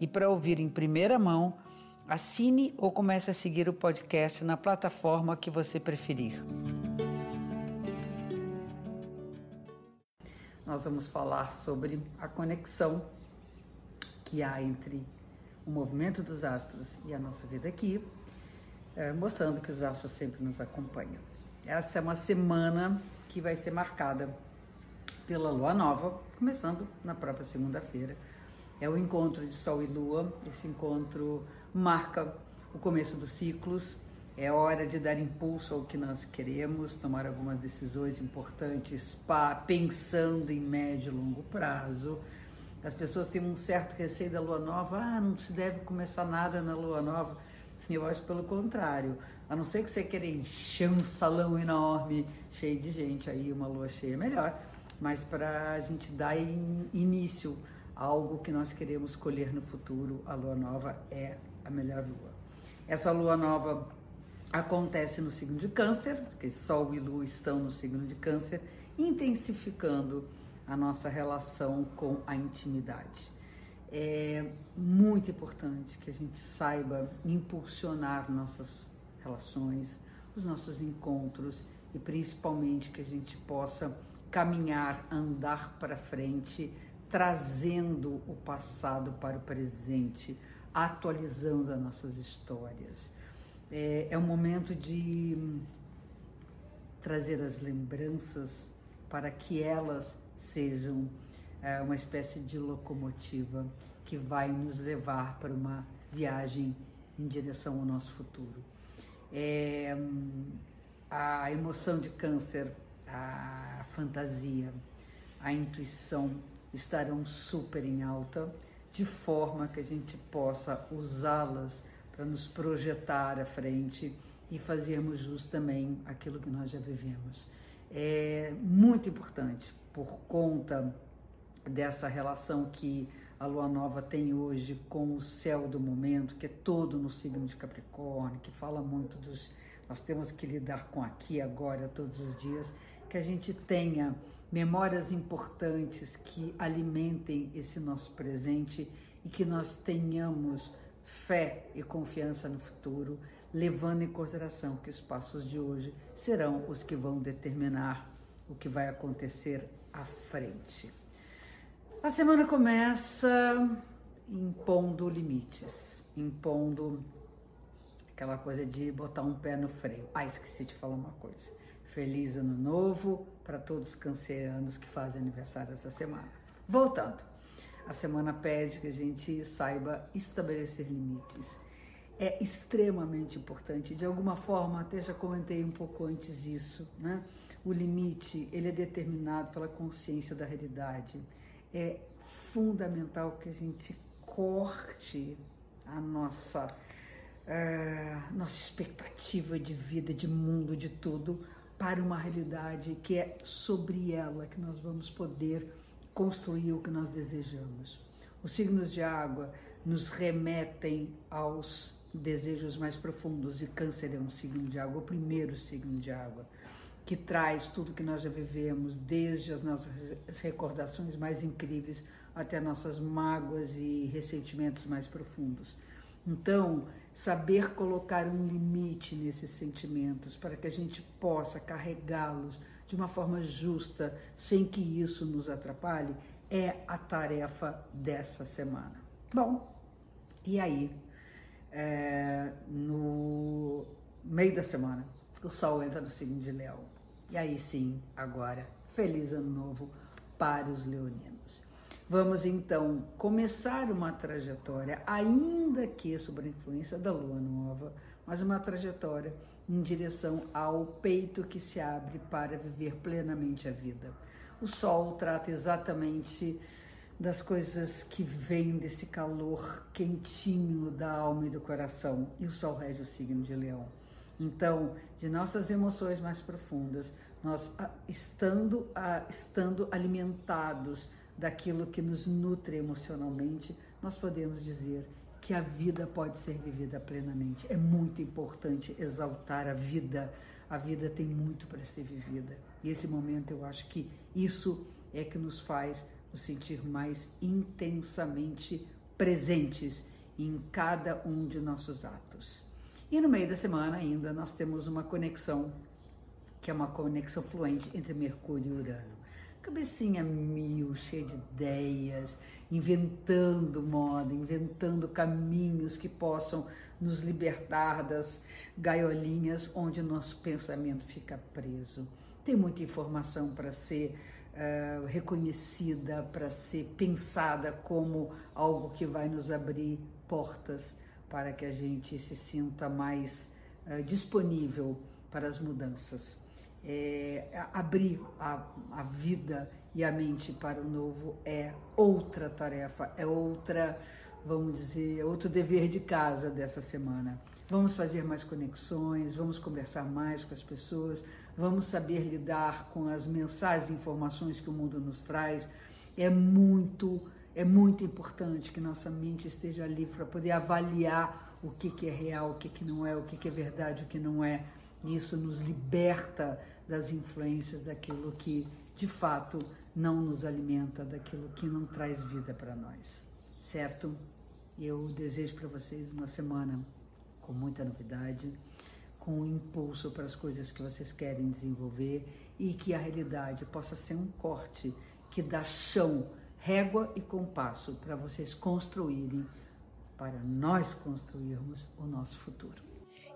e para ouvir em primeira mão, assine ou comece a seguir o podcast na plataforma que você preferir. Nós vamos falar sobre a conexão que há entre o movimento dos astros e a nossa vida aqui, eh, mostrando que os astros sempre nos acompanham. Essa é uma semana que vai ser marcada pela lua nova, começando na própria segunda-feira. É o encontro de Sol e Lua. Esse encontro marca o começo dos ciclos. É hora de dar impulso ao que nós queremos, tomar algumas decisões importantes, pensando em médio e longo prazo. As pessoas têm um certo receio da lua nova, ah, não se deve começar nada na lua nova. Eu acho pelo contrário. A não ser que você queira encher um salão enorme, cheio de gente, aí uma lua cheia é melhor mas para a gente dar in, início algo que nós queremos colher no futuro, a lua nova é a melhor lua. Essa lua nova acontece no signo de Câncer, porque Sol e Lua estão no signo de Câncer, intensificando a nossa relação com a intimidade. É muito importante que a gente saiba impulsionar nossas relações, os nossos encontros e principalmente que a gente possa caminhar, andar para frente, trazendo o passado para o presente, atualizando as nossas histórias. É, é um momento de trazer as lembranças para que elas sejam é, uma espécie de locomotiva que vai nos levar para uma viagem em direção ao nosso futuro. É, a emoção de câncer a fantasia, a intuição estarão super em alta, de forma que a gente possa usá-las para nos projetar à frente e fazermos jus também aquilo que nós já vivemos. É muito importante por conta dessa relação que a lua nova tem hoje com o céu do momento, que é todo no signo de Capricórnio, que fala muito dos. Nós temos que lidar com aqui, agora, todos os dias que a gente tenha memórias importantes que alimentem esse nosso presente e que nós tenhamos fé e confiança no futuro, levando em consideração que os passos de hoje serão os que vão determinar o que vai acontecer à frente. A semana começa impondo limites, impondo aquela coisa de botar um pé no freio. Ah, esqueci de falar uma coisa. Feliz ano novo para todos os cancerianos que fazem aniversário essa semana. Voltando, a semana pede que a gente saiba estabelecer limites. É extremamente importante, de alguma forma, até já comentei um pouco antes isso, né? O limite, ele é determinado pela consciência da realidade. É fundamental que a gente corte a nossa, uh, nossa expectativa de vida, de mundo, de tudo, para uma realidade que é sobre ela que nós vamos poder construir o que nós desejamos. Os signos de água nos remetem aos desejos mais profundos e Câncer é um signo de água, o primeiro signo de água, que traz tudo que nós já vivemos, desde as nossas recordações mais incríveis até nossas mágoas e ressentimentos mais profundos. Então, saber colocar um limite nesses sentimentos para que a gente possa carregá-los de uma forma justa, sem que isso nos atrapalhe, é a tarefa dessa semana. Bom, e aí, é, no meio da semana, o Sol entra no signo de Leão. E aí sim, agora, feliz ano novo para os leoninos. Vamos então começar uma trajetória, ainda que sob a influência da lua nova, mas uma trajetória em direção ao peito que se abre para viver plenamente a vida. O Sol trata exatamente das coisas que vêm desse calor quentinho da alma e do coração. E o Sol rege o signo de Leão. Então, de nossas emoções mais profundas, nós ah, estando, ah, estando alimentados daquilo que nos nutre emocionalmente, nós podemos dizer que a vida pode ser vivida plenamente. É muito importante exaltar a vida. A vida tem muito para ser vivida. E esse momento eu acho que isso é que nos faz nos sentir mais intensamente presentes em cada um de nossos atos. E no meio da semana ainda nós temos uma conexão, que é uma conexão fluente entre Mercúrio e Urano. Cabecinha mil, cheia de ideias, inventando moda, inventando caminhos que possam nos libertar das gaiolinhas onde o nosso pensamento fica preso. Tem muita informação para ser uh, reconhecida, para ser pensada como algo que vai nos abrir portas para que a gente se sinta mais uh, disponível para as mudanças. É, abrir a, a vida e a mente para o novo é outra tarefa, é outra, vamos dizer, outro dever de casa dessa semana. Vamos fazer mais conexões, vamos conversar mais com as pessoas, vamos saber lidar com as mensagens e informações que o mundo nos traz. É muito, é muito importante que nossa mente esteja livre para poder avaliar o que, que é real, o que, que não é, o que, que é verdade, o que não é. Isso nos liberta das influências daquilo que de fato não nos alimenta, daquilo que não traz vida para nós. Certo? Eu desejo para vocês uma semana com muita novidade, com impulso para as coisas que vocês querem desenvolver e que a realidade possa ser um corte que dá chão, régua e compasso para vocês construírem, para nós construirmos o nosso futuro.